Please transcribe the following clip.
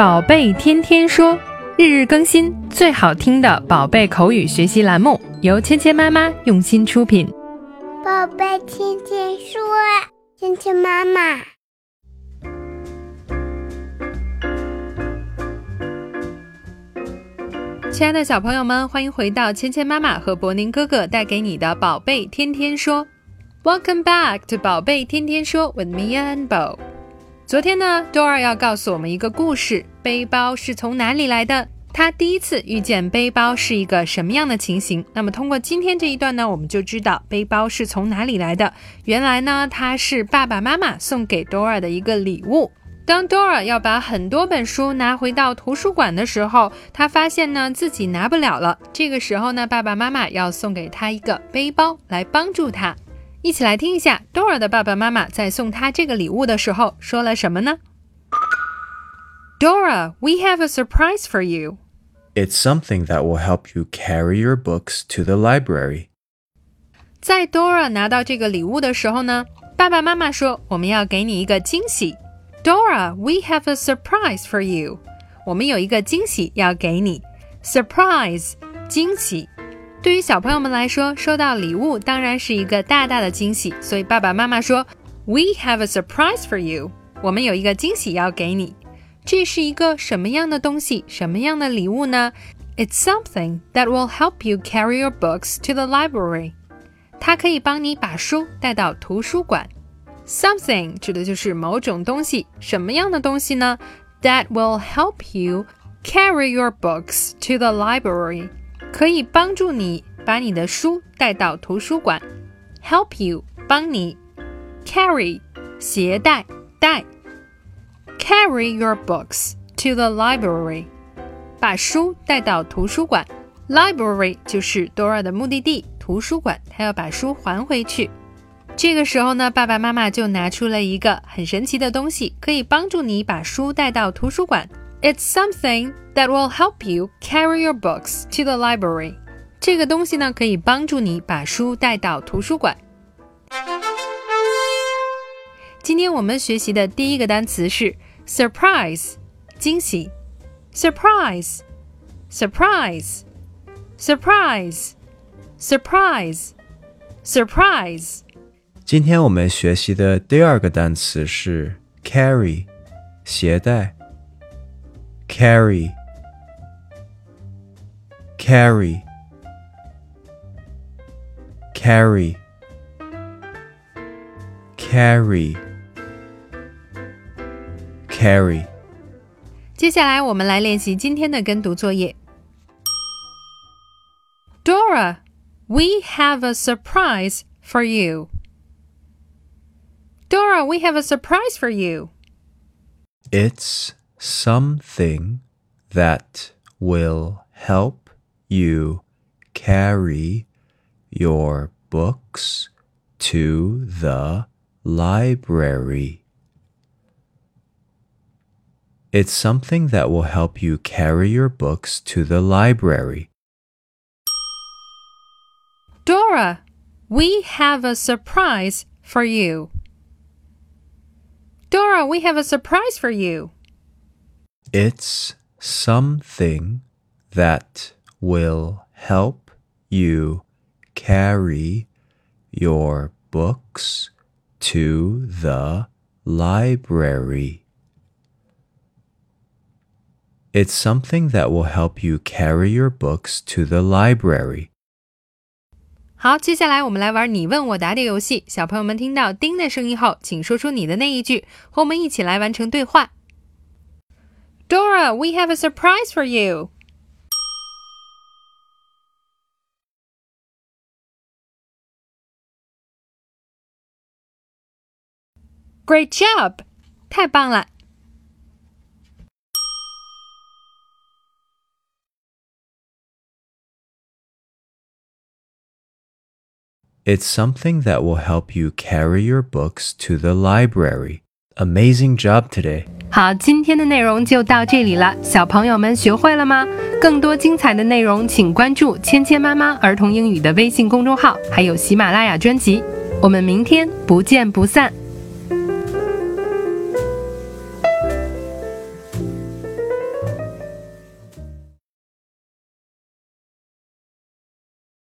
宝贝天天说，日日更新，最好听的宝贝口语学习栏目，由芊芊妈妈用心出品。宝贝天天说，芊芊妈妈。亲爱的小朋友们，欢迎回到芊芊妈妈和博宁哥哥带给你的宝贝天天说。Welcome back to 宝贝天天说 with me and Bo。昨天呢，Dora 要告诉我们一个故事：背包是从哪里来的？他第一次遇见背包是一个什么样的情形？那么通过今天这一段呢，我们就知道背包是从哪里来的。原来呢，它是爸爸妈妈送给 Dora 的一个礼物。当 Dora 要把很多本书拿回到图书馆的时候，他发现呢自己拿不了了。这个时候呢，爸爸妈妈要送给他一个背包来帮助他。一起来听一下 Dora 的爸爸妈妈在送他这个礼物的时候说了什么呢 ？Dora, we have a surprise for you. It's something that will help you carry your books to the library. 在 Dora 拿到这个礼物的时候呢，爸爸妈妈说我们要给你一个惊喜。Dora, we have a surprise for you. 我们有一个惊喜要给你。Surprise，惊喜。对于小朋友们来说，收到礼物当然是一个大大的惊喜。所以爸爸妈妈说：“We have a surprise for you。”我们有一个惊喜要给你。 这是一个什么样的东西？什么样的礼物呢？It's something that will help you carry your books to the library。它可以帮你把书带到图书馆。Something 指的就是某种东西，什么样的东西呢？That will help you carry your books to the library，可以帮助你把你的书带到图书馆。Help you 帮你，carry 携带带 ，carry your books to the library，把书带到图书馆。Library 就是 Dora 的目的地，图书馆，她要把书还回去。这个时候呢，爸爸妈妈就拿出了一个很神奇的东西，可以帮助你把书带到图书馆。It's something that will help you carry your books to the library。这个东西呢，可以帮助你把书带到图书馆。今天我们学习的第一个单词是 surprise，惊喜。surprise，surprise，surprise，surprise，surprise。今天我们学习的第二个单词是 carry，携带。 carry，carry，carry，carry。接下来我们来练习今天的跟读作业。Dora, we have a surprise for you. Dora, we have a surprise for you. It's something that will help you carry your books to the library. It's something that will help you carry your books to the library. Dora, we have a surprise for you. Dora, we have a surprise for you. It's something that will help you carry your books to the library. It's something that will help you carry your books to the library. 好，接下来我们来玩你问我答的游戏。小朋友们听到“叮”的声音后，请说出你的那一句，和我们一起来完成对话。Dora, we have a surprise for you. Great job！太棒了。 It's something that will help you carry your books to the library. Amazing job today. 好，今天的内容就到这里了，小朋友们学会了吗？更多精彩的内容，请关注“芊芊妈妈儿童英语”的微信公众号，还有喜马拉雅专辑。我们明天不见不散。